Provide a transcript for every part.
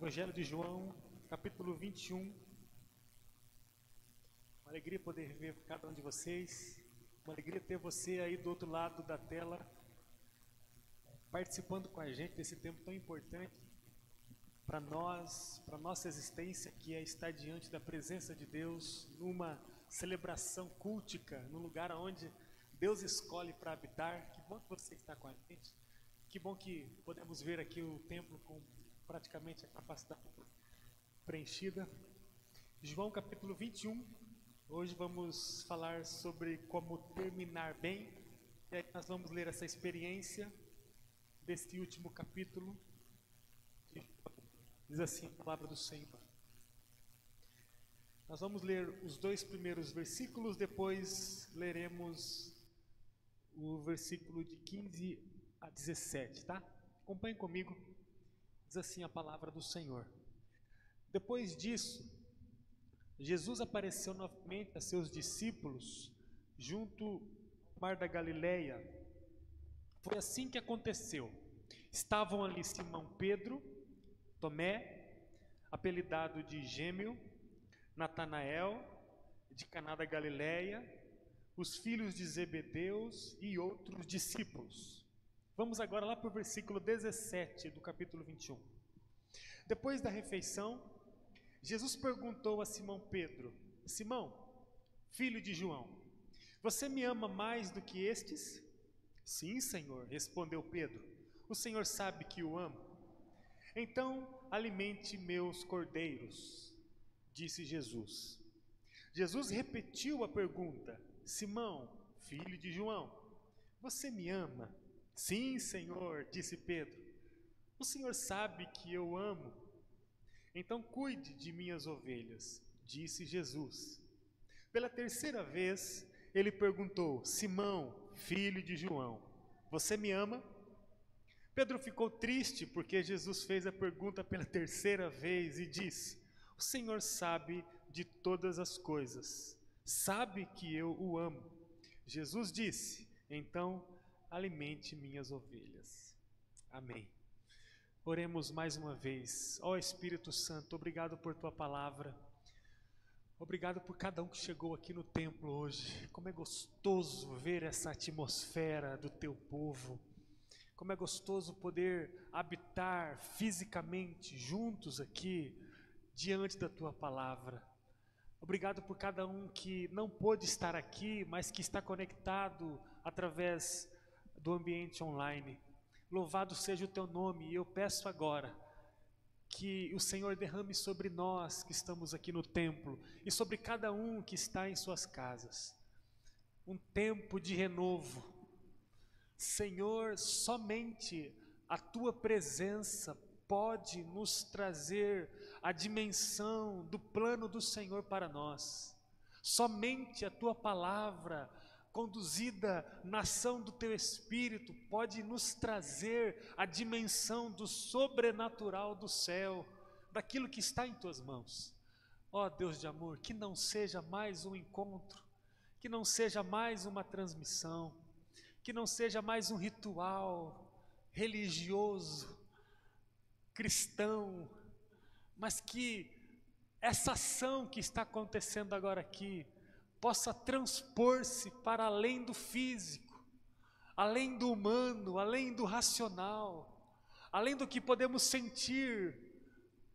Evangelho de João, capítulo 21. Uma alegria poder ver cada um de vocês. Uma alegria ter você aí do outro lado da tela, participando com a gente desse tempo tão importante para nós, para nossa existência, que é estar diante da presença de Deus numa celebração cultica, num lugar onde Deus escolhe para habitar. Que bom que você está com a gente. Que bom que podemos ver aqui o templo com praticamente a capacidade preenchida. João capítulo 21. Hoje vamos falar sobre como terminar bem. E aí nós vamos ler essa experiência deste último capítulo. Diz assim a palavra do Senhor. Nós vamos ler os dois primeiros versículos, depois leremos o versículo de 15 a 17, tá? Acompanhe comigo. Diz assim a palavra do Senhor. Depois disso, Jesus apareceu novamente a seus discípulos junto ao mar da Galileia. Foi assim que aconteceu. Estavam ali Simão Pedro, Tomé, apelidado de Gêmeo, Natanael, de Caná da Galileia, os filhos de Zebedeus e outros discípulos. Vamos agora lá para o versículo 17 do capítulo 21. Depois da refeição, Jesus perguntou a Simão Pedro: Simão, filho de João, você me ama mais do que estes? Sim, Senhor, respondeu Pedro. O Senhor sabe que o amo. Então, alimente meus cordeiros, disse Jesus. Jesus repetiu a pergunta: Simão, filho de João, você me ama? Sim, Senhor, disse Pedro. O Senhor sabe que eu amo. Então cuide de minhas ovelhas, disse Jesus. Pela terceira vez, ele perguntou: Simão, filho de João, você me ama? Pedro ficou triste porque Jesus fez a pergunta pela terceira vez e disse: O Senhor sabe de todas as coisas, sabe que eu o amo. Jesus disse: Então alimente minhas ovelhas. Amém. Oremos mais uma vez. Ó oh, Espírito Santo, obrigado por tua palavra. Obrigado por cada um que chegou aqui no templo hoje. Como é gostoso ver essa atmosfera do teu povo. Como é gostoso poder habitar fisicamente juntos aqui diante da tua palavra. Obrigado por cada um que não pôde estar aqui, mas que está conectado através do ambiente online. Louvado seja o teu nome, e eu peço agora que o Senhor derrame sobre nós que estamos aqui no templo e sobre cada um que está em suas casas um tempo de renovo. Senhor, somente a tua presença pode nos trazer a dimensão do plano do Senhor para nós. Somente a tua palavra conduzida na ação do teu espírito, pode nos trazer a dimensão do sobrenatural do céu, daquilo que está em tuas mãos. Ó oh, Deus de amor, que não seja mais um encontro, que não seja mais uma transmissão, que não seja mais um ritual religioso, cristão, mas que essa ação que está acontecendo agora aqui, possa transpor-se para além do físico, além do humano, além do racional, além do que podemos sentir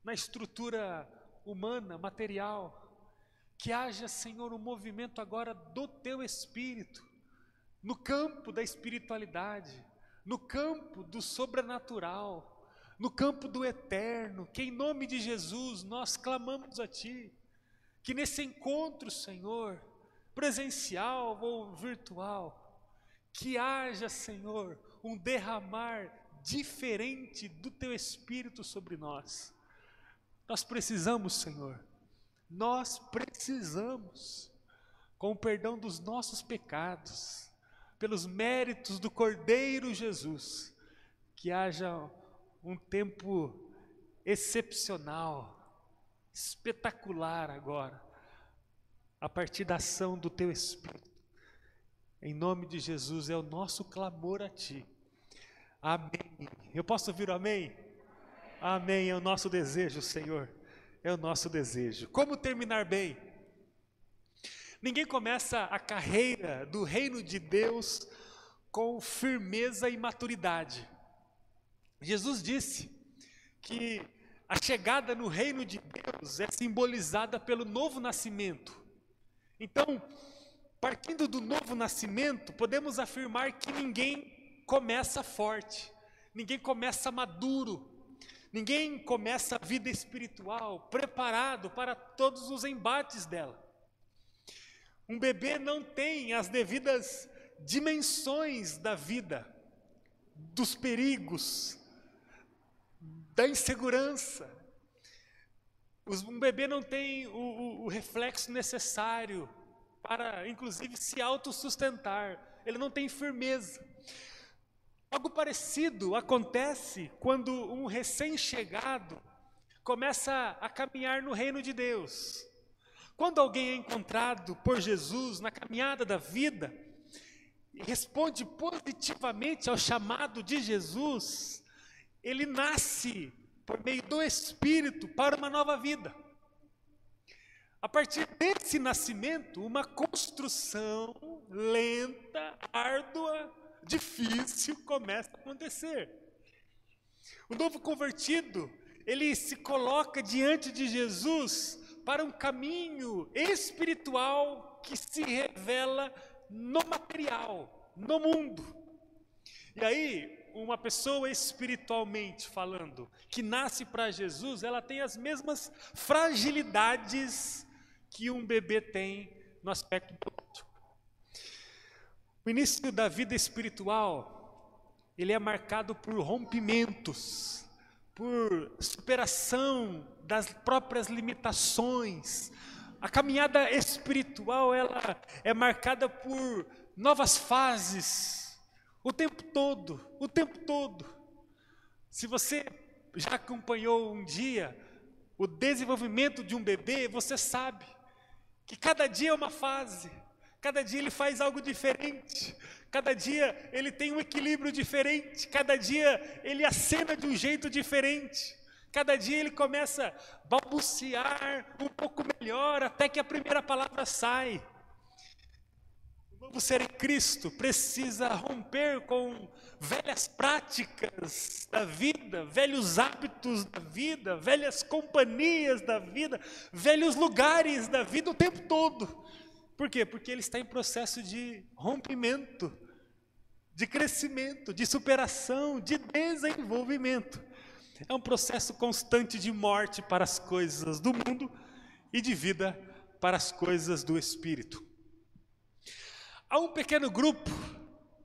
na estrutura humana, material. Que haja, Senhor, um movimento agora do teu espírito, no campo da espiritualidade, no campo do sobrenatural, no campo do eterno, que em nome de Jesus nós clamamos a Ti, que nesse encontro, Senhor, presencial ou virtual, que haja, Senhor, um derramar diferente do Teu Espírito sobre nós. Nós precisamos, Senhor, nós precisamos, com o perdão dos nossos pecados, pelos méritos do Cordeiro Jesus, que haja um tempo excepcional, espetacular agora a partir da ação do teu Espírito. Em nome de Jesus é o nosso clamor a Ti. Amém. Eu posso ouvir o amém? Amém. É o nosso desejo, Senhor. É o nosso desejo. Como terminar bem? Ninguém começa a carreira do reino de Deus com firmeza e maturidade. Jesus disse que a chegada no reino de Deus é simbolizada pelo novo nascimento. Então, partindo do novo nascimento, podemos afirmar que ninguém começa forte, ninguém começa maduro, Ninguém começa a vida espiritual preparado para todos os embates dela. Um bebê não tem as devidas dimensões da vida, dos perigos, da insegurança. Um bebê não tem o, o, o reflexo necessário para, inclusive, se autossustentar. Ele não tem firmeza. Algo parecido acontece quando um recém-chegado começa a caminhar no reino de Deus. Quando alguém é encontrado por Jesus na caminhada da vida e responde positivamente ao chamado de Jesus, ele nasce por meio do Espírito para uma nova vida. A partir desse nascimento, uma construção lenta, árdua, difícil começa a acontecer. O novo convertido, ele se coloca diante de Jesus para um caminho espiritual que se revela no material, no mundo. E aí, uma pessoa espiritualmente falando, que nasce para Jesus, ela tem as mesmas fragilidades que um bebê tem no aspecto biológico. O início da vida espiritual, ele é marcado por rompimentos, por superação das próprias limitações. A caminhada espiritual, ela é marcada por novas fases, o tempo todo, o tempo todo. Se você já acompanhou um dia o desenvolvimento de um bebê, você sabe que cada dia é uma fase. Cada dia ele faz algo diferente. Cada dia ele tem um equilíbrio diferente. Cada dia ele acena de um jeito diferente. Cada dia ele começa a balbuciar um pouco melhor até que a primeira palavra sai. Novo ser em Cristo precisa romper com velhas práticas da vida, velhos hábitos da vida, velhas companhias da vida, velhos lugares da vida o tempo todo por quê? Porque ele está em processo de rompimento, de crescimento, de superação, de desenvolvimento. É um processo constante de morte para as coisas do mundo e de vida para as coisas do espírito. Há um pequeno grupo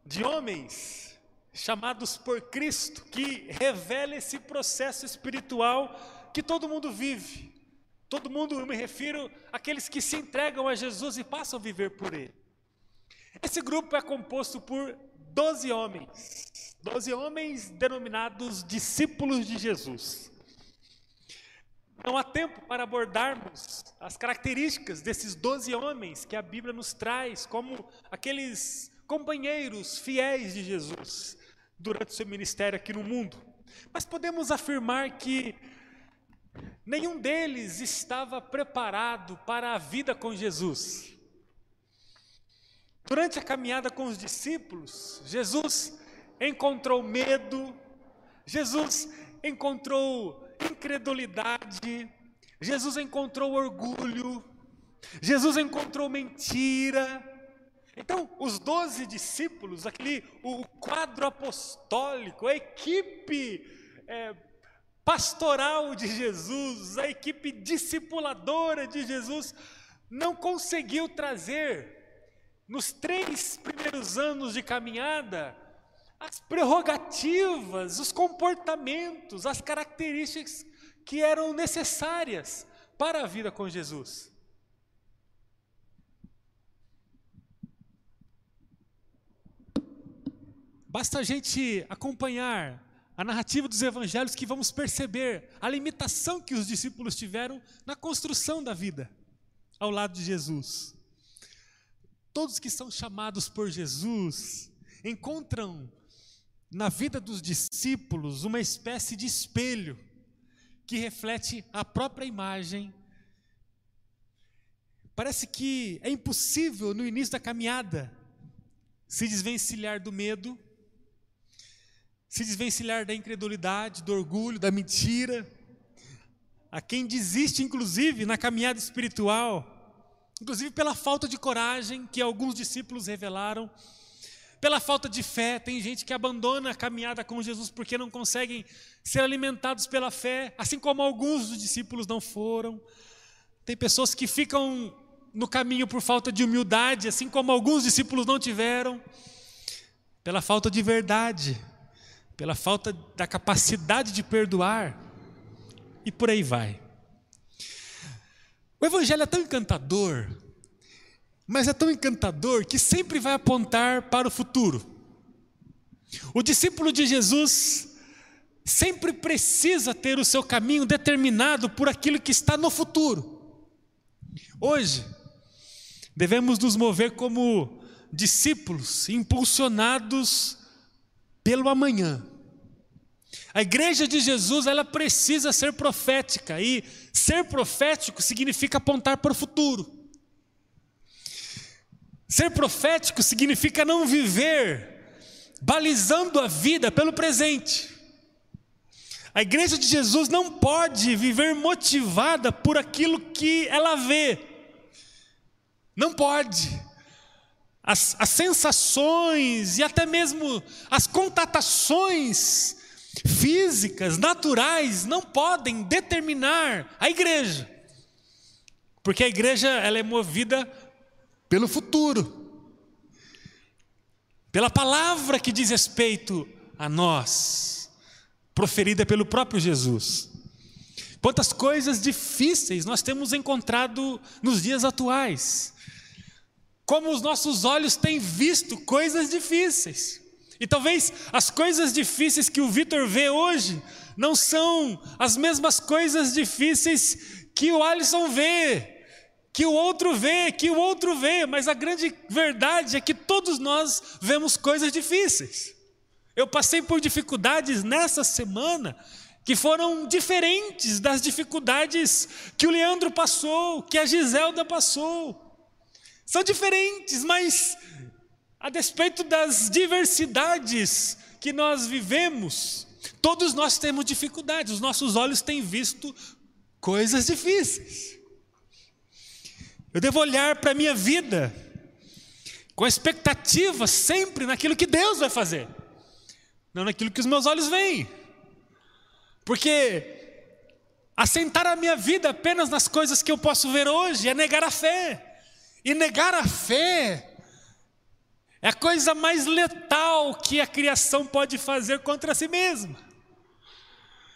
de homens chamados por Cristo que revela esse processo espiritual que todo mundo vive. Todo mundo, eu me refiro àqueles que se entregam a Jesus e passam a viver por Ele. Esse grupo é composto por doze homens, doze homens denominados discípulos de Jesus. Não há tempo para abordarmos as características desses doze homens que a Bíblia nos traz como aqueles companheiros fiéis de Jesus durante o seu ministério aqui no mundo. Mas podemos afirmar que Nenhum deles estava preparado para a vida com Jesus. Durante a caminhada com os discípulos, Jesus encontrou medo, Jesus encontrou incredulidade, Jesus encontrou orgulho, Jesus encontrou mentira. Então, os doze discípulos, aquele, o quadro apostólico, a equipe é, pastoral de Jesus, a equipe discipuladora de Jesus, não conseguiu trazer, nos três primeiros anos de caminhada, as prerrogativas, os comportamentos, as características que eram necessárias para a vida com Jesus. Basta a gente acompanhar a narrativa dos evangelhos que vamos perceber a limitação que os discípulos tiveram na construção da vida ao lado de Jesus. Todos que são chamados por Jesus encontram na vida dos discípulos uma espécie de espelho, que reflete a própria imagem. Parece que é impossível no início da caminhada se desvencilhar do medo, se desvencilhar da incredulidade, do orgulho, da mentira. A quem desiste, inclusive, na caminhada espiritual, inclusive pela falta de coragem que alguns discípulos revelaram, pela falta de fé. Tem gente que abandona a caminhada com Jesus porque não conseguem ser alimentados pela fé, assim como alguns dos discípulos não foram. Tem pessoas que ficam no caminho por falta de humildade, assim como alguns discípulos não tiveram, pela falta de verdade, pela falta da capacidade de perdoar, e por aí vai. O Evangelho é tão encantador, mas é tão encantador que sempre vai apontar para o futuro. O discípulo de Jesus sempre precisa ter o seu caminho determinado por aquilo que está no futuro. Hoje, devemos nos mover como discípulos impulsionados pelo amanhã. A igreja de Jesus, ela precisa ser profética e ser profético significa apontar para o futuro. Ser profético significa não viver balizando a vida pelo presente. A igreja de Jesus não pode viver motivada por aquilo que ela vê. Não pode. As, as sensações e até mesmo as contatações físicas, naturais, não podem determinar a igreja. Porque a igreja ela é movida pelo futuro, pela palavra que diz respeito a nós, proferida pelo próprio Jesus. Quantas coisas difíceis nós temos encontrado nos dias atuais. Como os nossos olhos têm visto coisas difíceis. E talvez as coisas difíceis que o Vitor vê hoje não são as mesmas coisas difíceis que o Alisson vê, que o outro vê, que o outro vê, mas a grande verdade é que todos nós vemos coisas difíceis. Eu passei por dificuldades nessa semana que foram diferentes das dificuldades que o Leandro passou, que a Giselda passou. São diferentes, mas a despeito das diversidades que nós vivemos, todos nós temos dificuldades, os nossos olhos têm visto coisas difíceis. Eu devo olhar para a minha vida com a expectativa sempre naquilo que Deus vai fazer, não naquilo que os meus olhos veem. Porque assentar a minha vida apenas nas coisas que eu posso ver hoje é negar a fé. E negar a fé é a coisa mais letal que a criação pode fazer contra si mesma.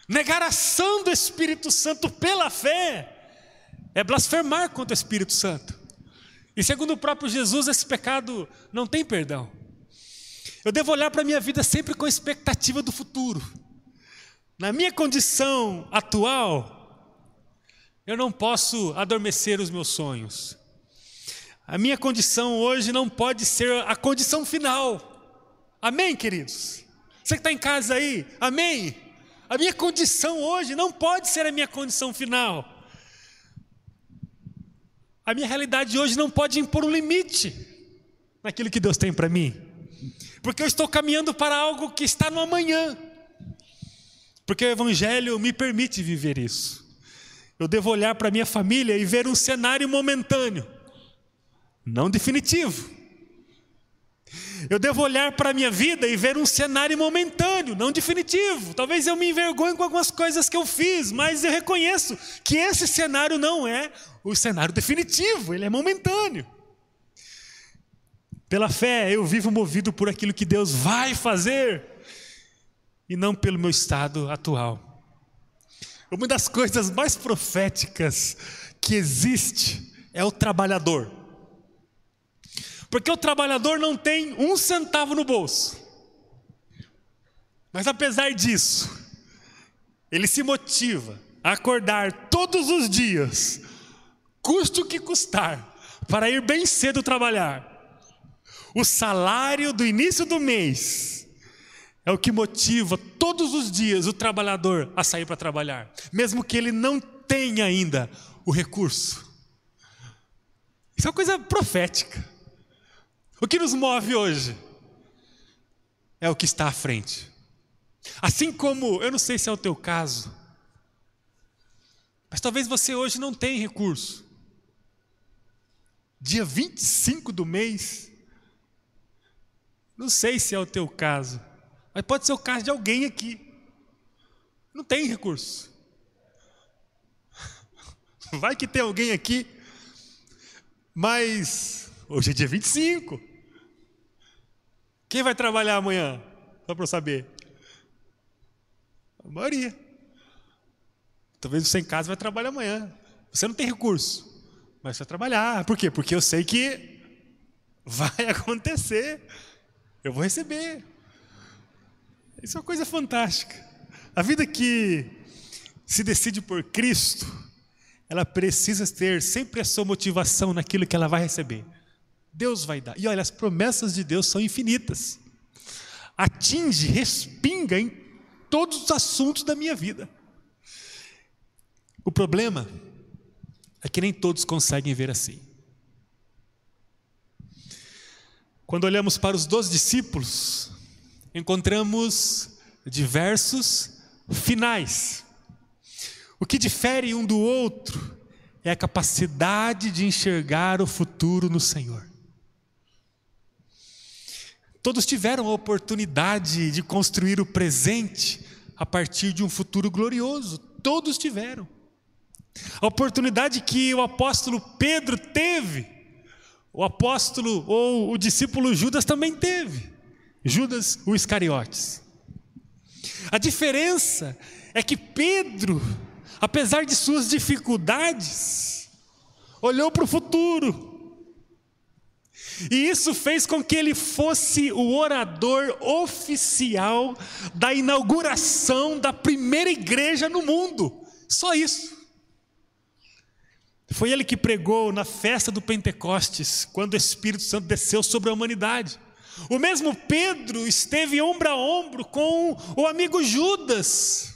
Negar a ação do Espírito Santo pela fé é blasfemar contra o Espírito Santo. E segundo o próprio Jesus, esse pecado não tem perdão. Eu devo olhar para a minha vida sempre com expectativa do futuro. Na minha condição atual, eu não posso adormecer os meus sonhos. A minha condição hoje não pode ser a condição final. Amém, queridos? Você que está em casa aí, amém? A minha condição hoje não pode ser a minha condição final. A minha realidade hoje não pode impor um limite naquilo que Deus tem para mim, porque eu estou caminhando para algo que está no amanhã, porque o Evangelho me permite viver isso. Eu devo olhar para minha família e ver um cenário momentâneo, não definitivo. Eu devo olhar para a minha vida e ver um cenário momentâneo, não definitivo. Talvez eu me envergonhe com algumas coisas que eu fiz, mas eu reconheço que esse cenário não é o cenário definitivo, ele é momentâneo. Pela fé, eu vivo movido por aquilo que Deus vai fazer e não pelo meu estado atual. Uma das coisas mais proféticas que existe é o trabalhador. Porque o trabalhador não tem um centavo no bolso. Mas apesar disso, ele se motiva a acordar todos os dias custe o que custar, para ir bem cedo trabalhar. O salário do início do mês é o que motiva todos os dias o trabalhador a sair para trabalhar, mesmo que ele não tenha ainda o recurso. Isso é uma coisa profética. O que nos move hoje é o que está à frente. Assim como, eu não sei se é o teu caso, mas talvez você hoje não tenha recurso. Dia 25 do mês, não sei se é o teu caso, mas pode ser o caso de alguém aqui. Não tem recurso. Vai que tem alguém aqui, mas hoje é dia 25. Quem vai trabalhar amanhã? Só para eu saber. A maioria. Talvez você em casa vai trabalhar amanhã. Você não tem recurso, mas vai trabalhar. Por quê? Porque eu sei que vai acontecer. Eu vou receber. Isso é uma coisa fantástica. A vida que se decide por Cristo, ela precisa ter sempre a sua motivação naquilo que ela vai receber. Deus vai dar. E olha, as promessas de Deus são infinitas. Atinge, respinga em todos os assuntos da minha vida. O problema é que nem todos conseguem ver assim. Quando olhamos para os doze discípulos, encontramos diversos finais. O que difere um do outro é a capacidade de enxergar o futuro no Senhor. Todos tiveram a oportunidade de construir o presente a partir de um futuro glorioso. Todos tiveram. A oportunidade que o apóstolo Pedro teve, o apóstolo ou o discípulo Judas também teve. Judas o Iscariotes. A diferença é que Pedro, apesar de suas dificuldades, olhou para o futuro. E isso fez com que ele fosse o orador oficial da inauguração da primeira igreja no mundo. Só isso. Foi ele que pregou na festa do Pentecostes, quando o Espírito Santo desceu sobre a humanidade. O mesmo Pedro esteve ombro a ombro com o amigo Judas.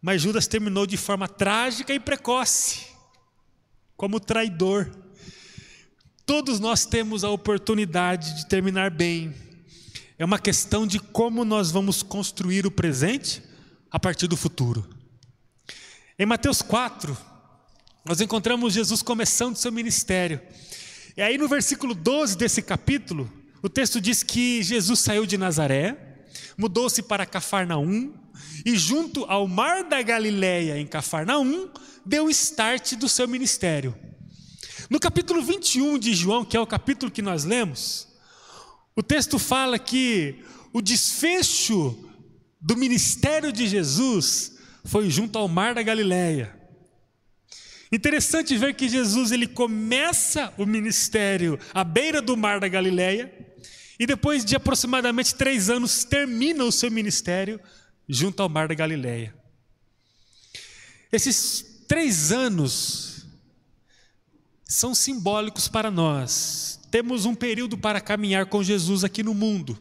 Mas Judas terminou de forma trágica e precoce, como traidor. Todos nós temos a oportunidade de terminar bem. É uma questão de como nós vamos construir o presente a partir do futuro. Em Mateus 4, nós encontramos Jesus começando seu ministério. E aí no versículo 12 desse capítulo, o texto diz que Jesus saiu de Nazaré, mudou-se para Cafarnaum, e junto ao mar da Galileia, em Cafarnaum, deu start do seu ministério. No capítulo 21 de João, que é o capítulo que nós lemos, o texto fala que o desfecho do ministério de Jesus foi junto ao mar da Galileia. Interessante ver que Jesus ele começa o ministério à beira do mar da Galileia, e depois de aproximadamente três anos, termina o seu ministério junto ao mar da Galileia. Esses três anos são simbólicos para nós. Temos um período para caminhar com Jesus aqui no mundo.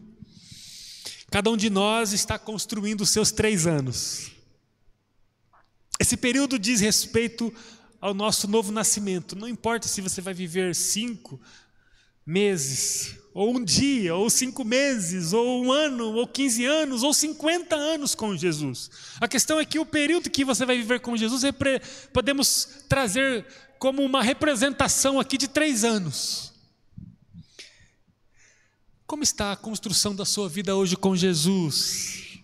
Cada um de nós está construindo os seus três anos. Esse período diz respeito ao nosso novo nascimento. Não importa se você vai viver cinco meses, ou um dia, ou cinco meses, ou um ano, ou quinze anos, ou cinquenta anos com Jesus. A questão é que o período que você vai viver com Jesus podemos trazer como uma representação aqui de três anos. Como está a construção da sua vida hoje com Jesus?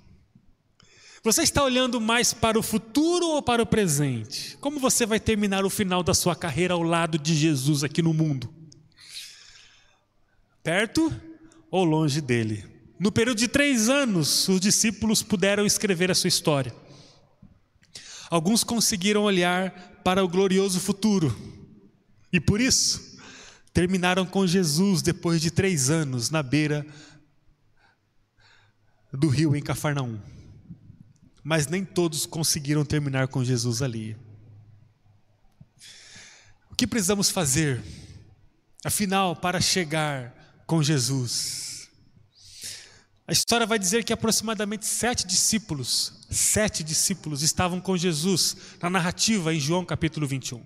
Você está olhando mais para o futuro ou para o presente? Como você vai terminar o final da sua carreira ao lado de Jesus aqui no mundo? perto ou longe dele. No período de três anos, os discípulos puderam escrever a sua história. Alguns conseguiram olhar para o glorioso futuro e por isso terminaram com Jesus depois de três anos na beira do rio em Cafarnaum. Mas nem todos conseguiram terminar com Jesus ali. O que precisamos fazer, afinal, para chegar com Jesus. A história vai dizer que aproximadamente sete discípulos, sete discípulos estavam com Jesus na narrativa em João capítulo 21.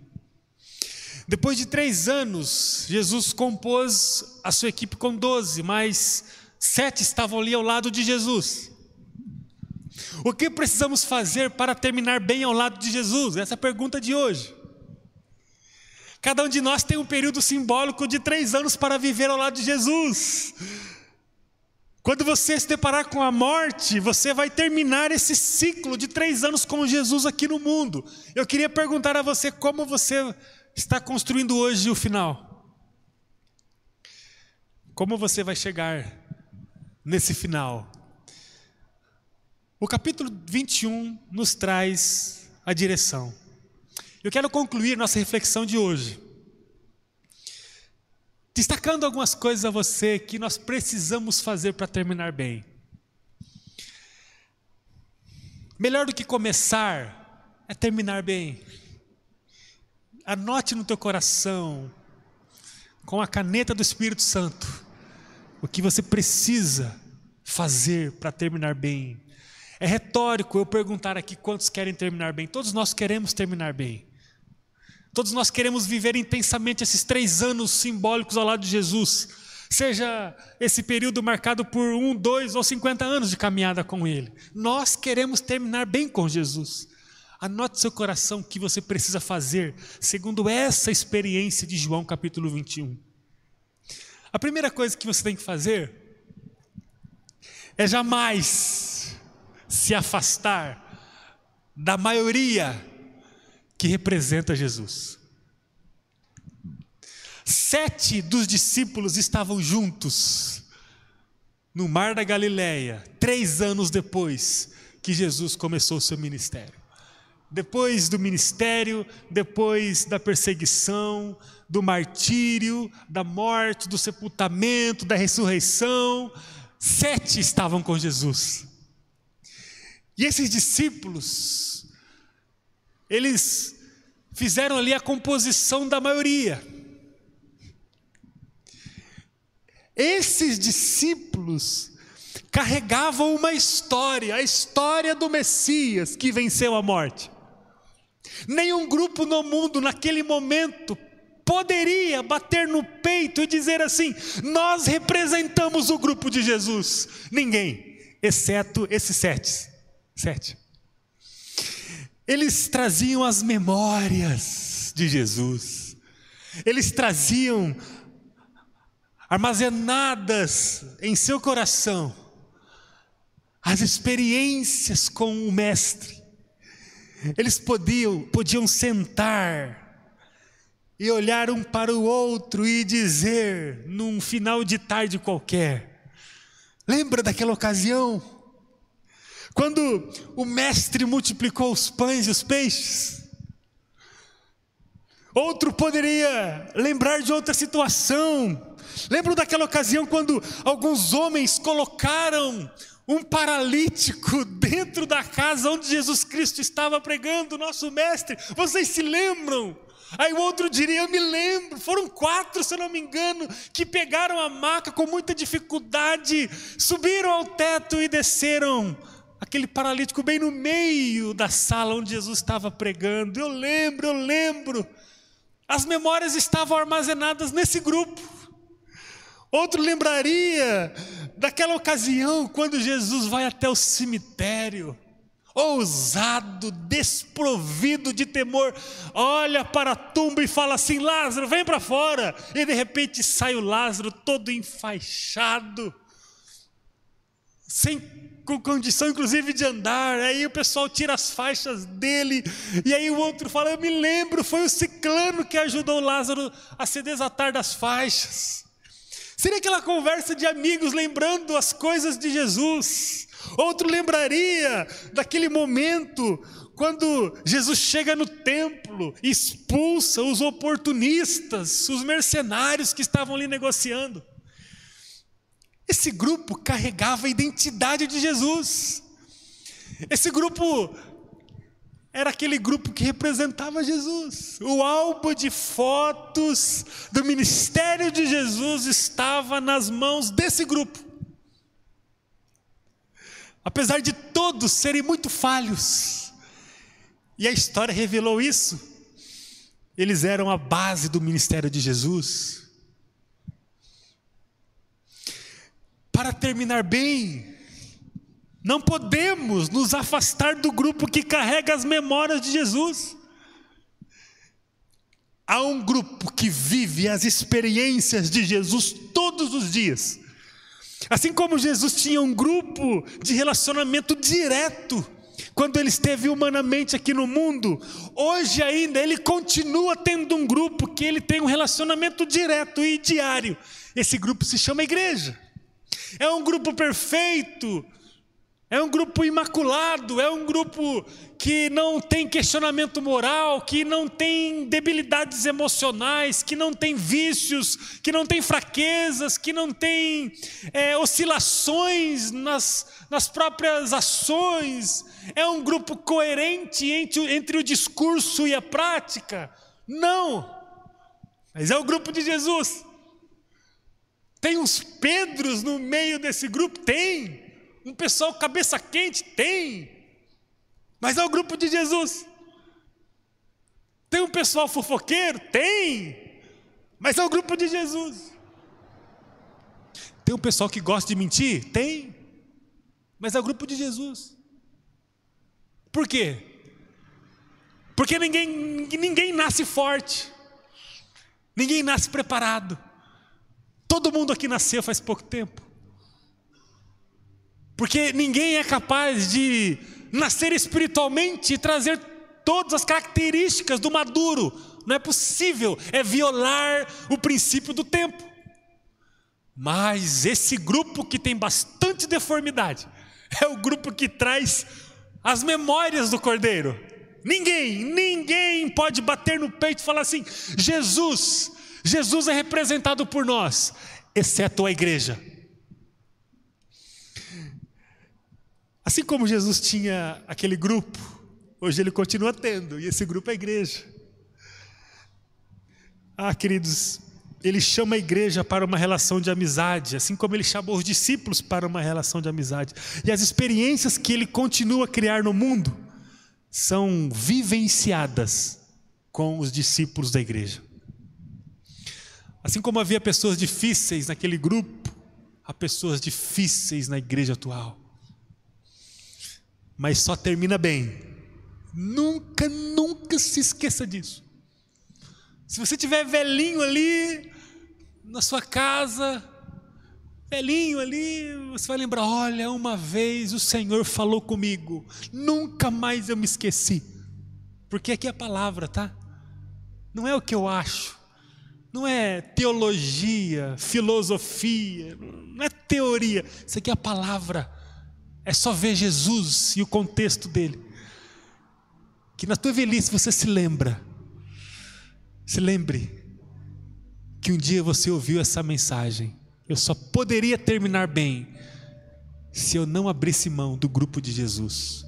Depois de três anos, Jesus compôs a sua equipe com doze, mas sete estavam ali ao lado de Jesus. O que precisamos fazer para terminar bem ao lado de Jesus? Essa é a pergunta de hoje. Cada um de nós tem um período simbólico de três anos para viver ao lado de Jesus. Quando você se deparar com a morte, você vai terminar esse ciclo de três anos com Jesus aqui no mundo. Eu queria perguntar a você como você está construindo hoje o final. Como você vai chegar nesse final? O capítulo 21 nos traz a direção. Eu quero concluir nossa reflexão de hoje destacando algumas coisas a você que nós precisamos fazer para terminar bem. Melhor do que começar é terminar bem. Anote no teu coração, com a caneta do Espírito Santo, o que você precisa fazer para terminar bem. É retórico eu perguntar aqui quantos querem terminar bem. Todos nós queremos terminar bem. Todos nós queremos viver intensamente esses três anos simbólicos ao lado de Jesus, seja esse período marcado por um, dois ou cinquenta anos de caminhada com Ele. Nós queremos terminar bem com Jesus. Anote seu coração o que você precisa fazer, segundo essa experiência de João capítulo 21. A primeira coisa que você tem que fazer é jamais se afastar da maioria que representa Jesus. Sete dos discípulos estavam juntos no Mar da Galileia, três anos depois que Jesus começou o seu ministério. Depois do ministério, depois da perseguição, do martírio, da morte, do sepultamento, da ressurreição, sete estavam com Jesus. E esses discípulos eles fizeram ali a composição da maioria. Esses discípulos carregavam uma história, a história do Messias que venceu a morte. Nenhum grupo no mundo naquele momento poderia bater no peito e dizer assim: nós representamos o grupo de Jesus. Ninguém, exceto esses sete. Sete. Eles traziam as memórias de Jesus, eles traziam armazenadas em seu coração as experiências com o Mestre. Eles podiam, podiam sentar e olhar um para o outro e dizer, num final de tarde qualquer: Lembra daquela ocasião? Quando o mestre multiplicou os pães e os peixes, outro poderia lembrar de outra situação. Lembro daquela ocasião quando alguns homens colocaram um paralítico dentro da casa onde Jesus Cristo estava pregando, nosso mestre. Vocês se lembram? Aí o outro diria: Eu me lembro, foram quatro, se eu não me engano, que pegaram a maca com muita dificuldade, subiram ao teto e desceram aquele paralítico bem no meio da sala onde Jesus estava pregando. Eu lembro, eu lembro. As memórias estavam armazenadas nesse grupo. Outro lembraria daquela ocasião quando Jesus vai até o cemitério, ousado, desprovido de temor, olha para a tumba e fala assim: Lázaro, vem para fora. E de repente sai o Lázaro todo enfaixado, sem com condição inclusive de andar, aí o pessoal tira as faixas dele, e aí o outro fala: Eu me lembro, foi o ciclano que ajudou Lázaro a se desatar das faixas. Seria aquela conversa de amigos lembrando as coisas de Jesus. Outro lembraria daquele momento quando Jesus chega no templo, expulsa os oportunistas, os mercenários que estavam ali negociando. Esse grupo carregava a identidade de Jesus. Esse grupo era aquele grupo que representava Jesus. O álbum de fotos do ministério de Jesus estava nas mãos desse grupo. apesar de todos serem muito falhos, e a história revelou isso, eles eram a base do ministério de Jesus. Para terminar bem, não podemos nos afastar do grupo que carrega as memórias de Jesus. Há um grupo que vive as experiências de Jesus todos os dias. Assim como Jesus tinha um grupo de relacionamento direto quando ele esteve humanamente aqui no mundo, hoje ainda ele continua tendo um grupo que ele tem um relacionamento direto e diário. Esse grupo se chama igreja. É um grupo perfeito, é um grupo imaculado, é um grupo que não tem questionamento moral, que não tem debilidades emocionais, que não tem vícios, que não tem fraquezas, que não tem é, oscilações nas, nas próprias ações. É um grupo coerente entre, entre o discurso e a prática? Não, mas é o grupo de Jesus. Tem uns Pedros no meio desse grupo? Tem. Um pessoal cabeça quente? Tem. Mas é o grupo de Jesus. Tem um pessoal fofoqueiro? Tem. Mas é o grupo de Jesus. Tem um pessoal que gosta de mentir? Tem. Mas é o grupo de Jesus. Por quê? Porque ninguém, ninguém nasce forte. Ninguém nasce preparado. Todo mundo aqui nasceu faz pouco tempo. Porque ninguém é capaz de nascer espiritualmente e trazer todas as características do maduro. Não é possível, é violar o princípio do tempo. Mas esse grupo que tem bastante deformidade é o grupo que traz as memórias do Cordeiro. Ninguém, ninguém pode bater no peito e falar assim: Jesus, Jesus é representado por nós, exceto a igreja. Assim como Jesus tinha aquele grupo, hoje ele continua tendo, e esse grupo é a igreja. Ah, queridos, ele chama a igreja para uma relação de amizade, assim como ele chamou os discípulos para uma relação de amizade. E as experiências que ele continua a criar no mundo são vivenciadas com os discípulos da igreja. Assim como havia pessoas difíceis naquele grupo, há pessoas difíceis na igreja atual mas só termina bem. Nunca, nunca se esqueça disso. Se você tiver velhinho ali na sua casa, velhinho ali, você vai lembrar: olha, uma vez o Senhor falou comigo, nunca mais eu me esqueci. Porque aqui é a palavra, tá? Não é o que eu acho, não é teologia, filosofia, não é teoria, isso aqui é a palavra é só ver Jesus e o contexto dele. Que na tua velhice você se lembra. Se lembre que um dia você ouviu essa mensagem. Eu só poderia terminar bem se eu não abrisse mão do grupo de Jesus.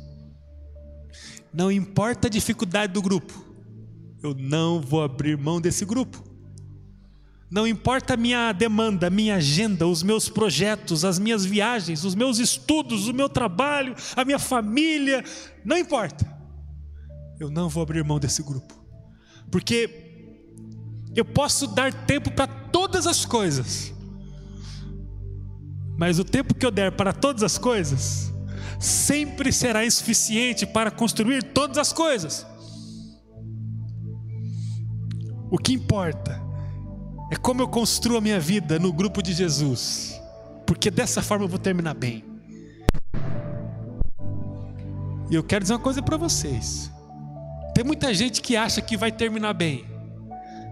Não importa a dificuldade do grupo, eu não vou abrir mão desse grupo. Não importa a minha demanda, a minha agenda, os meus projetos, as minhas viagens, os meus estudos, o meu trabalho, a minha família, não importa. Eu não vou abrir mão desse grupo. Porque eu posso dar tempo para todas as coisas. Mas o tempo que eu der para todas as coisas sempre será insuficiente para construir todas as coisas. O que importa é como eu construo a minha vida no grupo de Jesus, porque dessa forma eu vou terminar bem. E eu quero dizer uma coisa para vocês: tem muita gente que acha que vai terminar bem,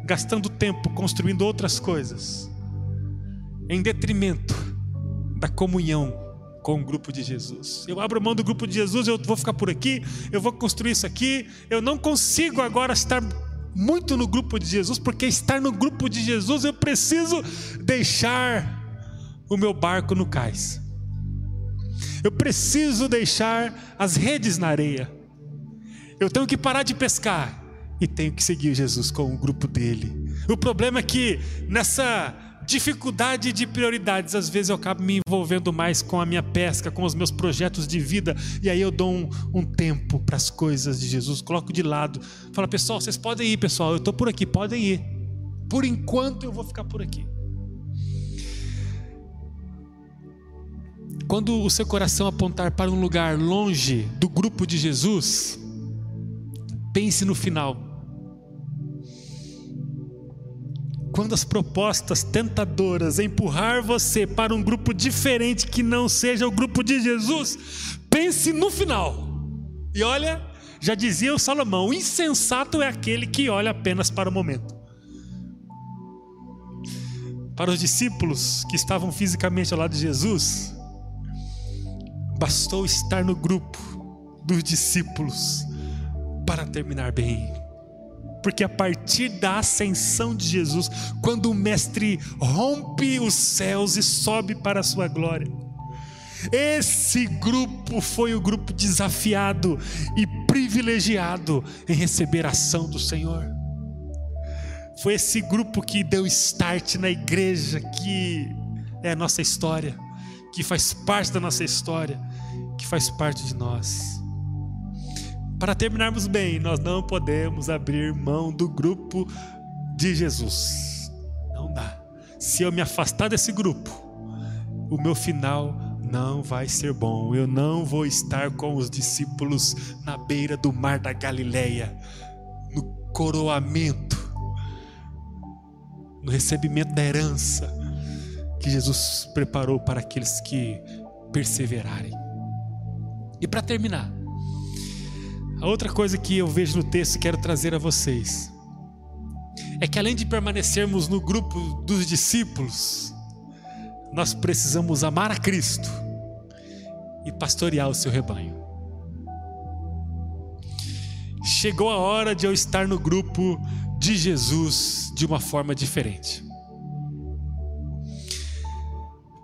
gastando tempo construindo outras coisas, em detrimento da comunhão com o grupo de Jesus. Eu abro mão do grupo de Jesus, eu vou ficar por aqui, eu vou construir isso aqui, eu não consigo agora estar muito no grupo de Jesus, porque estar no grupo de Jesus eu preciso deixar o meu barco no cais. Eu preciso deixar as redes na areia. Eu tenho que parar de pescar e tenho que seguir Jesus com o grupo dele. O problema é que nessa dificuldade de prioridades, às vezes eu acabo me envolvendo mais com a minha pesca, com os meus projetos de vida, e aí eu dou um, um tempo para as coisas de Jesus, coloco de lado. Fala, pessoal, vocês podem ir, pessoal, eu estou por aqui, podem ir. Por enquanto eu vou ficar por aqui. Quando o seu coração apontar para um lugar longe do grupo de Jesus, pense no final. Quando as propostas tentadoras empurrar você para um grupo diferente que não seja o grupo de Jesus, pense no final. E olha, já dizia o Salomão: o insensato é aquele que olha apenas para o momento. Para os discípulos que estavam fisicamente ao lado de Jesus, bastou estar no grupo dos discípulos para terminar bem porque a partir da ascensão de Jesus, quando o Mestre rompe os céus e sobe para a sua glória, esse grupo foi o grupo desafiado e privilegiado em receber a ação do Senhor. Foi esse grupo que deu start na igreja, que é a nossa história, que faz parte da nossa história, que faz parte de nós. Para terminarmos bem, nós não podemos abrir mão do grupo de Jesus. Não dá. Se eu me afastar desse grupo, o meu final não vai ser bom. Eu não vou estar com os discípulos na beira do mar da Galileia, no coroamento, no recebimento da herança que Jesus preparou para aqueles que perseverarem. E para terminar, a outra coisa que eu vejo no texto e quero trazer a vocês é que além de permanecermos no grupo dos discípulos, nós precisamos amar a Cristo e pastorear o seu rebanho. Chegou a hora de eu estar no grupo de Jesus de uma forma diferente.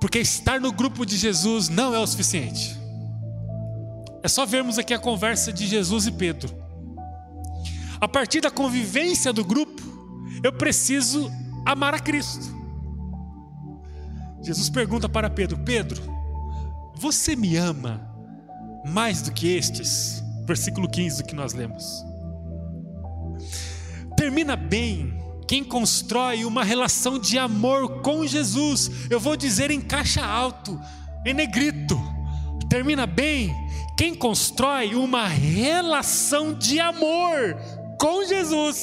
Porque estar no grupo de Jesus não é o suficiente. É só vermos aqui a conversa de Jesus e Pedro. A partir da convivência do grupo, eu preciso amar a Cristo. Jesus pergunta para Pedro: Pedro, você me ama mais do que estes? Versículo 15 do que nós lemos. Termina bem quem constrói uma relação de amor com Jesus. Eu vou dizer em caixa alto, em negrito. Termina bem quem constrói uma relação de amor com Jesus.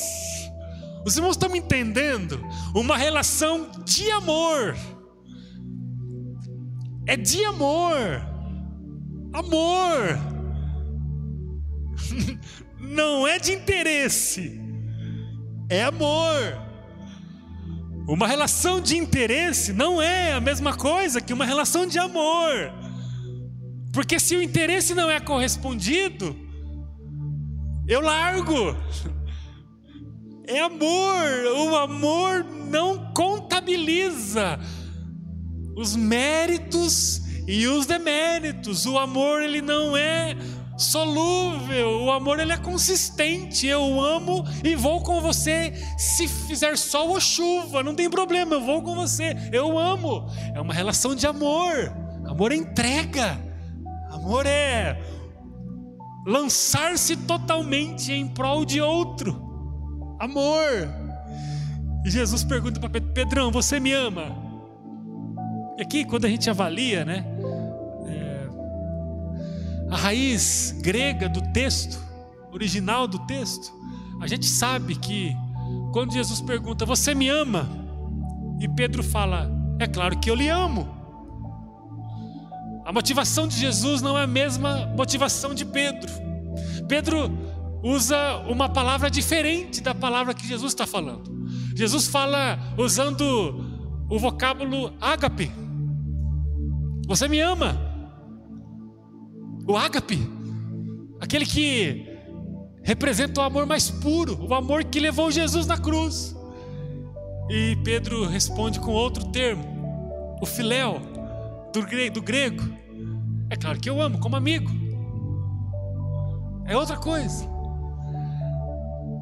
Os irmãos estão me entendendo? Uma relação de amor. É de amor. Amor. Não é de interesse. É amor. Uma relação de interesse não é a mesma coisa que uma relação de amor. Porque se o interesse não é correspondido, eu largo. É amor, o amor não contabiliza os méritos e os deméritos. O amor ele não é solúvel, o amor ele é consistente. Eu amo e vou com você se fizer sol ou chuva, não tem problema, eu vou com você. Eu amo. É uma relação de amor. Amor é entrega. Amor é lançar-se totalmente em prol de outro. Amor. E Jesus pergunta para Pedro: Pedrão, você me ama? E aqui, quando a gente avalia, né? É, a raiz grega do texto, original do texto, a gente sabe que quando Jesus pergunta: Você me ama? E Pedro fala: É claro que eu lhe amo. A motivação de Jesus não é a mesma motivação de Pedro. Pedro usa uma palavra diferente da palavra que Jesus está falando. Jesus fala usando o vocábulo ágape. Você me ama. O ágape, aquele que representa o amor mais puro, o amor que levou Jesus na cruz. E Pedro responde com outro termo, o filéu, do grego. É claro que eu amo como amigo. É outra coisa.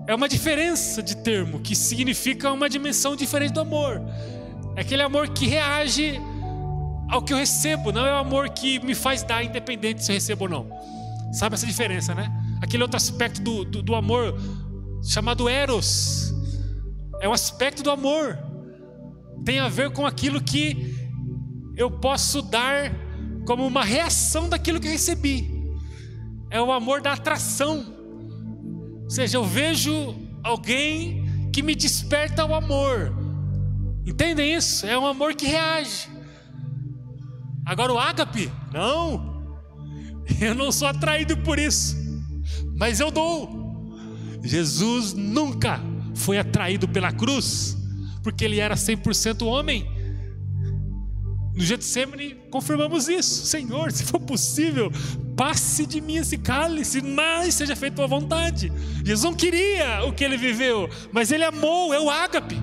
é uma diferença de termo que significa uma dimensão diferente do amor. É aquele amor que reage ao que eu recebo, não é o amor que me faz dar, independente se eu recebo ou não. Sabe essa diferença, né? Aquele outro aspecto do, do, do amor chamado Eros. É um aspecto do amor. Tem a ver com aquilo que eu posso dar como uma reação daquilo que eu recebi. É o amor da atração. Ou seja, eu vejo alguém que me desperta o amor. Entendem isso? É um amor que reage. Agora o ágape, não. Eu não sou atraído por isso. Mas eu dou. Jesus nunca foi atraído pela cruz, porque ele era 100% homem. No Getsemane confirmamos isso. Senhor, se for possível, passe de mim esse cálice, mas seja feito a vontade. Jesus não queria o que ele viveu, mas ele amou, é o ágape.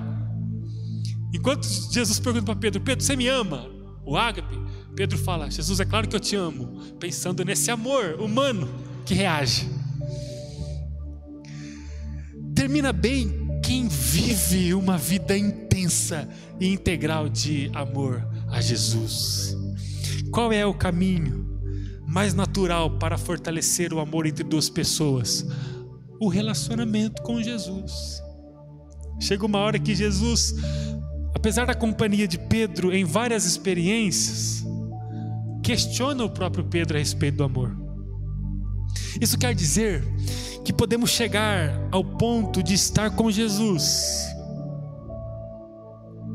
Enquanto Jesus pergunta para Pedro: Pedro, você me ama? O ágape, Pedro fala: Jesus, é claro que eu te amo, pensando nesse amor humano que reage. Termina bem quem vive uma vida intensa e integral de amor a Jesus. Qual é o caminho mais natural para fortalecer o amor entre duas pessoas? O relacionamento com Jesus. Chega uma hora que Jesus, apesar da companhia de Pedro em várias experiências, questiona o próprio Pedro a respeito do amor. Isso quer dizer que podemos chegar ao ponto de estar com Jesus,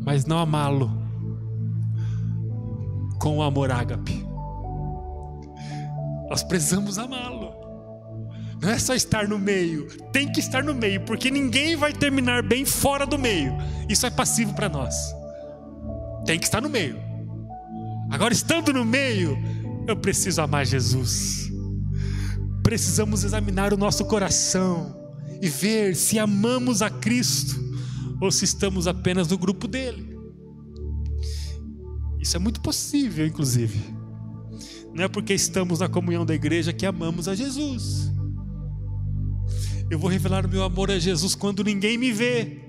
mas não amá-lo com o amor ágape. Nós precisamos amá-lo. Não é só estar no meio, tem que estar no meio, porque ninguém vai terminar bem fora do meio. Isso é passivo para nós. Tem que estar no meio. Agora, estando no meio, eu preciso amar Jesus. Precisamos examinar o nosso coração e ver se amamos a Cristo ou se estamos apenas no grupo dele. Isso é muito possível, inclusive. Não é porque estamos na comunhão da igreja que amamos a Jesus. Eu vou revelar o meu amor a Jesus quando ninguém me vê.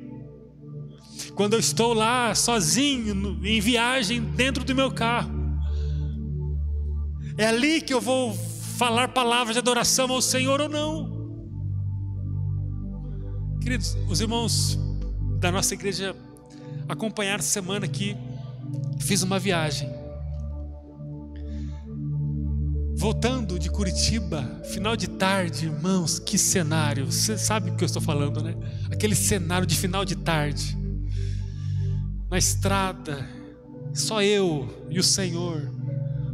Quando eu estou lá sozinho, em viagem, dentro do meu carro. É ali que eu vou falar palavras de adoração ao Senhor ou não. Queridos, os irmãos da nossa igreja acompanharam semana aqui fiz uma viagem. Voltando de Curitiba, final de tarde, irmãos, que cenário. Você sabe o que eu estou falando, né? Aquele cenário de final de tarde. Na estrada, só eu e o Senhor,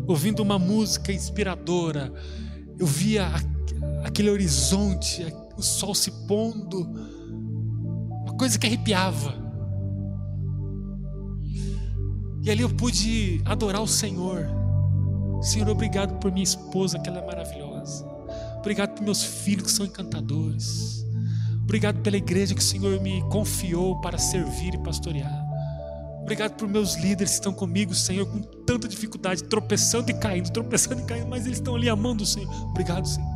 ouvindo uma música inspiradora. Eu via aquele horizonte, o sol se pondo, uma coisa que arrepiava. E ali eu pude adorar o Senhor. Senhor, obrigado por minha esposa, que ela é maravilhosa. Obrigado por meus filhos que são encantadores. Obrigado pela igreja que o Senhor me confiou para servir e pastorear. Obrigado por meus líderes que estão comigo, Senhor, com tanta dificuldade, tropeçando e caindo, tropeçando e caindo, mas eles estão ali amando o Senhor. Obrigado, Senhor.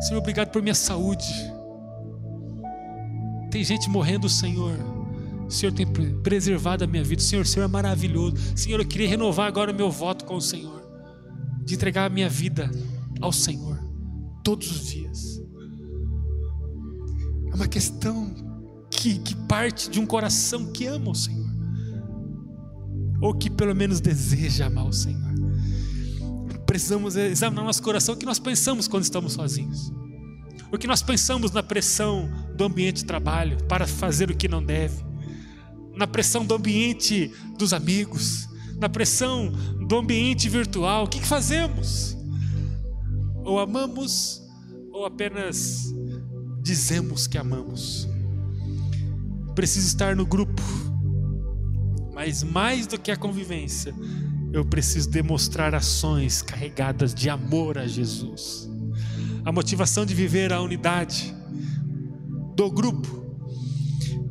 Senhor, obrigado por minha saúde. Tem gente morrendo, Senhor Senhor tem preservado a minha vida. Senhor, o Senhor é maravilhoso. Senhor, eu queria renovar agora o meu voto com o Senhor, de entregar a minha vida ao Senhor todos os dias. É uma questão que, que parte de um coração que ama o Senhor, ou que pelo menos deseja amar o Senhor. Precisamos examinar nosso coração o que nós pensamos quando estamos sozinhos. O que nós pensamos na pressão do ambiente de trabalho para fazer o que não deve na pressão do ambiente dos amigos, na pressão do ambiente virtual, o que, que fazemos? Ou amamos, ou apenas dizemos que amamos. Preciso estar no grupo, mas mais do que a convivência, eu preciso demonstrar ações carregadas de amor a Jesus. A motivação de viver a unidade do grupo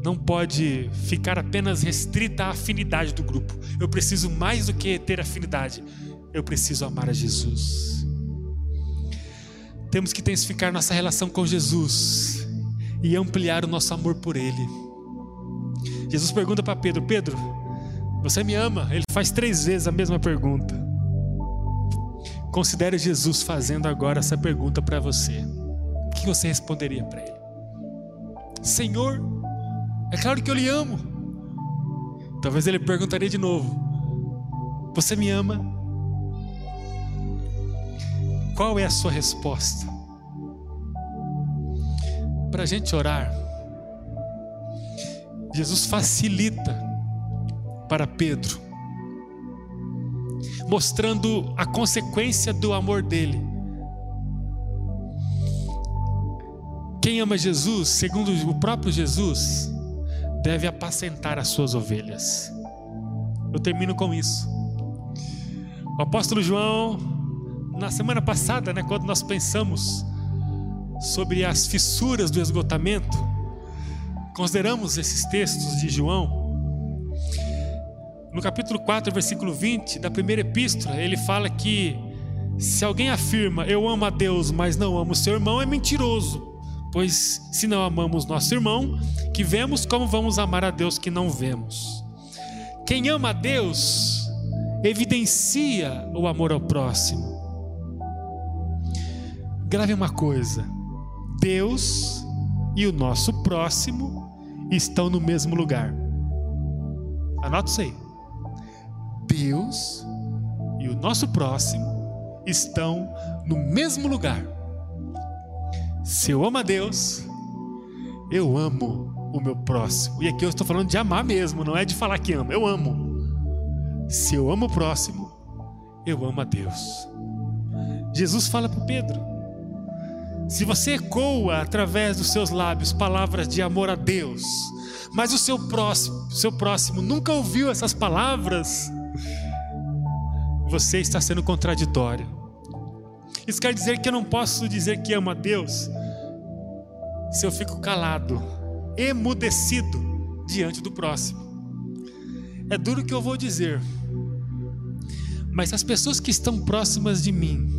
não pode ficar apenas restrita à afinidade do grupo. Eu preciso mais do que ter afinidade, eu preciso amar a Jesus. Temos que intensificar nossa relação com Jesus e ampliar o nosso amor por Ele. Jesus pergunta para Pedro: Pedro, você me ama? Ele faz três vezes a mesma pergunta. Considere Jesus fazendo agora essa pergunta para você. O que você responderia para Ele? Senhor, é claro que eu lhe amo. Talvez ele perguntaria de novo: Você me ama? Qual é a sua resposta? Para a gente orar, Jesus facilita para Pedro, mostrando a consequência do amor dele. Quem ama Jesus, segundo o próprio Jesus, deve apacentar as suas ovelhas. Eu termino com isso. O apóstolo João, na semana passada, né, quando nós pensamos sobre as fissuras do esgotamento, consideramos esses textos de João. No capítulo 4, versículo 20 da primeira epístola, ele fala que se alguém afirma eu amo a Deus, mas não amo o seu irmão, é mentiroso. Pois se não amamos nosso irmão, que vemos, como vamos amar a Deus que não vemos? Quem ama a Deus evidencia o amor ao próximo. Grave uma coisa: Deus e o nosso próximo estão no mesmo lugar. Anota isso aí. Deus e o nosso próximo estão no mesmo lugar. Se eu amo a Deus, eu amo o meu próximo. E aqui eu estou falando de amar mesmo, não é de falar que amo, eu amo. Se eu amo o próximo, eu amo a Deus. Jesus fala para Pedro: se você ecoa através dos seus lábios palavras de amor a Deus, mas o seu próximo, seu próximo nunca ouviu essas palavras, você está sendo contraditório. Isso quer dizer que eu não posso dizer que amo a Deus se eu fico calado, emudecido diante do próximo. É duro que eu vou dizer, mas as pessoas que estão próximas de mim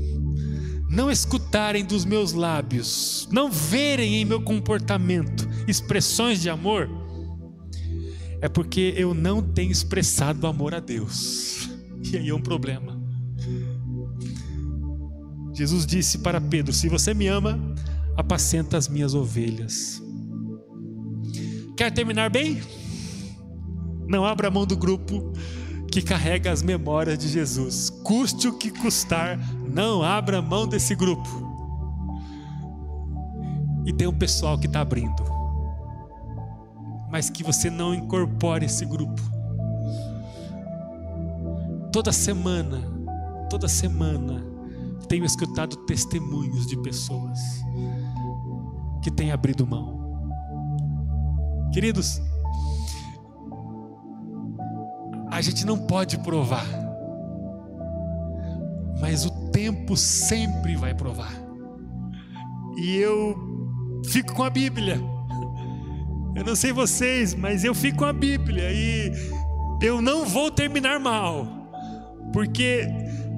não escutarem dos meus lábios, não verem em meu comportamento expressões de amor, é porque eu não tenho expressado amor a Deus. E aí é um problema. Jesus disse para Pedro: Se você me ama, apacenta as minhas ovelhas. Quer terminar bem? Não abra mão do grupo que carrega as memórias de Jesus. Custe o que custar, não abra mão desse grupo. E tem um pessoal que está abrindo, mas que você não incorpore esse grupo. Toda semana, toda semana, tenho escutado testemunhos de pessoas que têm abrido mão. Queridos, a gente não pode provar, mas o tempo sempre vai provar. E eu fico com a Bíblia. Eu não sei vocês, mas eu fico com a Bíblia e eu não vou terminar mal, porque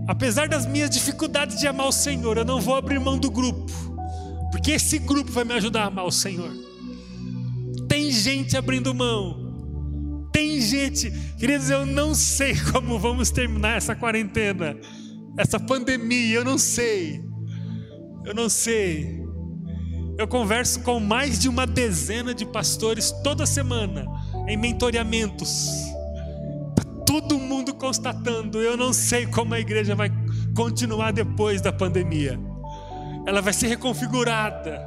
apesar das minhas dificuldades de amar o Senhor, eu não vou abrir mão do grupo, porque esse grupo vai me ajudar a amar o Senhor. Tem gente abrindo mão, tem gente, queridos, eu não sei como vamos terminar essa quarentena, essa pandemia, eu não sei, eu não sei. Eu converso com mais de uma dezena de pastores toda semana em mentoreamentos todo mundo constatando: eu não sei como a igreja vai continuar depois da pandemia. Ela vai ser reconfigurada.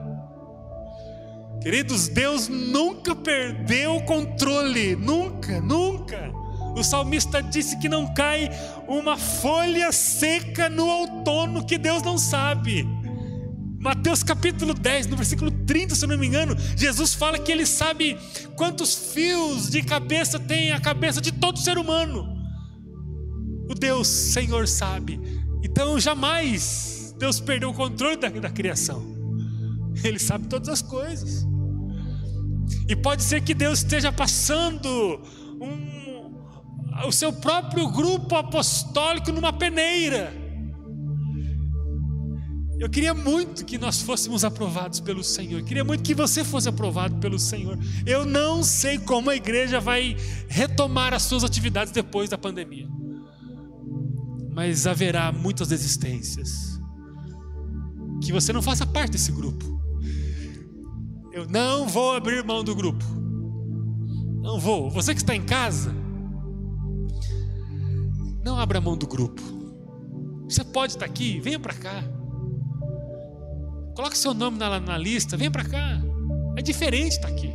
Queridos, Deus nunca perdeu o controle, nunca, nunca. O salmista disse que não cai uma folha seca no outono que Deus não sabe. Mateus capítulo 10, no versículo 30, se não me engano, Jesus fala que ele sabe quantos fios de cabeça tem a cabeça de todo ser humano. O Deus Senhor sabe. Então jamais Deus perdeu o controle da, da criação. Ele sabe todas as coisas. E pode ser que Deus esteja passando um, o seu próprio grupo apostólico numa peneira Eu queria muito que nós fôssemos aprovados pelo Senhor. Eu queria muito que você fosse aprovado pelo Senhor. Eu não sei como a igreja vai retomar as suas atividades depois da pandemia. Mas haverá muitas desistências. Que você não faça parte desse grupo. Eu não vou abrir mão do grupo. Não vou. Você que está em casa, não abra mão do grupo. Você pode estar aqui, venha para cá. Coloque seu nome na, na lista, vem para cá. É diferente estar aqui.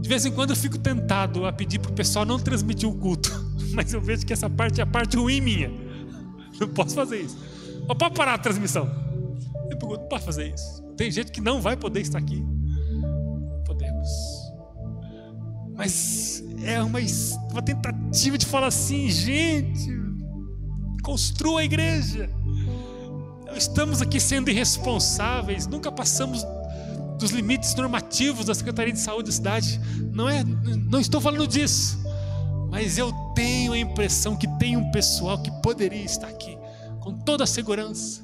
De vez em quando eu fico tentado a pedir para o pessoal não transmitir o culto, mas eu vejo que essa parte é a parte ruim minha. Não posso fazer isso. Ou pode parar a transmissão. Eu pergunto, pode fazer isso. Tem gente que não vai poder estar aqui. Podemos. Mas é uma, uma tentativa de falar assim, gente, construa a igreja. Estamos aqui sendo irresponsáveis, nunca passamos dos limites normativos da Secretaria de Saúde da cidade. Não é, não estou falando disso. Mas eu tenho a impressão que tem um pessoal que poderia estar aqui com toda a segurança,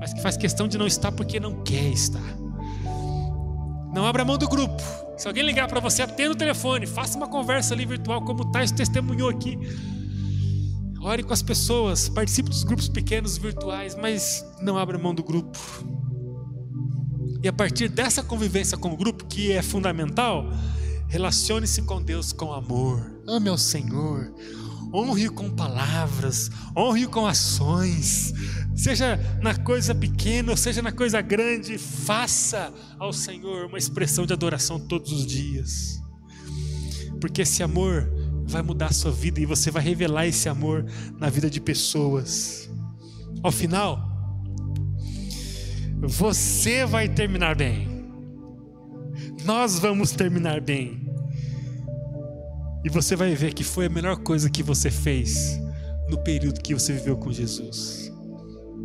mas que faz questão de não estar porque não quer estar. Não abra mão do grupo. Se alguém ligar para você, atenda o telefone, faça uma conversa ali virtual, como o Tais testemunhou aqui. Ore com as pessoas, participe dos grupos pequenos virtuais, mas não abra mão do grupo. E a partir dessa convivência com o grupo, que é fundamental, relacione-se com Deus com amor. Ame ao Senhor. Honre-o com palavras, honre-o com ações. Seja na coisa pequena ou seja na coisa grande, faça ao Senhor uma expressão de adoração todos os dias. Porque esse amor vai mudar a sua vida e você vai revelar esse amor na vida de pessoas. Ao final, você vai terminar bem. Nós vamos terminar bem. E você vai ver que foi a melhor coisa que você fez no período que você viveu com Jesus.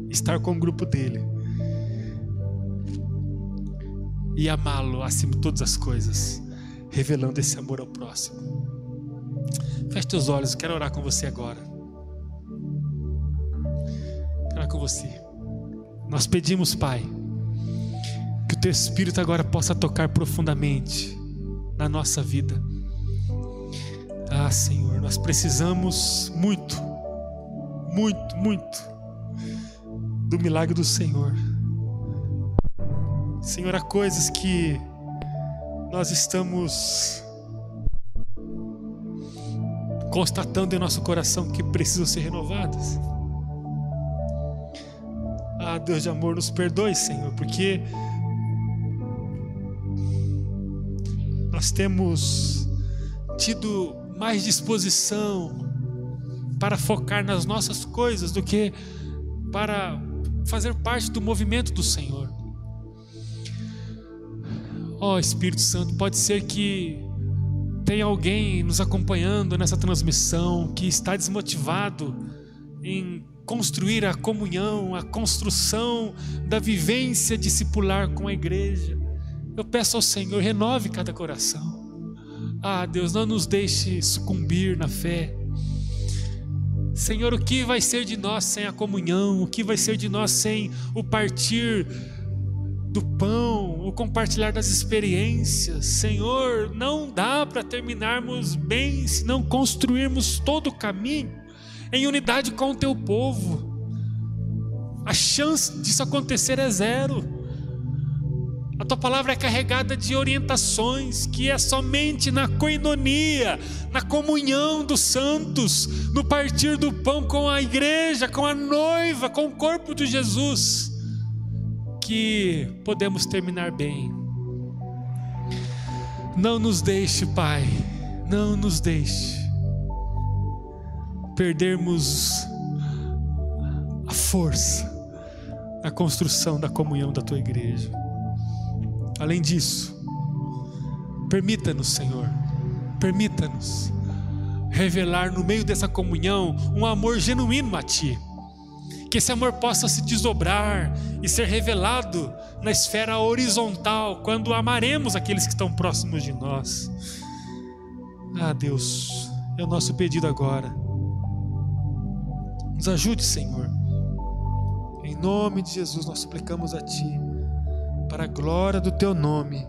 Estar com o grupo dele. E amá-lo acima de todas as coisas, revelando esse amor ao próximo. Feche teus olhos, quero orar com você agora. Quero orar com você. Nós pedimos, Pai, que o Teu Espírito agora possa tocar profundamente na nossa vida. Ah, Senhor, nós precisamos muito, muito, muito do milagre do Senhor. Senhor, há coisas que nós estamos constatando em nosso coração que precisam ser renovadas. Ah, Deus de amor, nos perdoe, Senhor, porque nós temos tido mais disposição para focar nas nossas coisas do que para fazer parte do movimento do Senhor. Ó oh, Espírito Santo, pode ser que tem alguém nos acompanhando nessa transmissão que está desmotivado em construir a comunhão, a construção da vivência discipular com a igreja. Eu peço ao Senhor, renove cada coração. Ah, Deus, não nos deixe sucumbir na fé. Senhor, o que vai ser de nós sem a comunhão? O que vai ser de nós sem o partir do pão, o compartilhar das experiências. Senhor, não dá para terminarmos bem se não construirmos todo o caminho em unidade com o teu povo. A chance disso acontecer é zero. A tua palavra é carregada de orientações que é somente na coinonia, na comunhão dos santos, no partir do pão com a igreja, com a noiva, com o corpo de Jesus que podemos terminar bem. Não nos deixe, Pai, não nos deixe perdermos a força na construção da comunhão da tua igreja. Além disso, permita-nos, Senhor, permita-nos revelar no meio dessa comunhão um amor genuíno a Ti que esse amor possa se desdobrar e ser revelado na esfera horizontal, quando amaremos aqueles que estão próximos de nós. Ah, Deus, é o nosso pedido agora. Nos ajude, Senhor, nome de Jesus, nós suplicamos a Ti, para a glória do Teu nome.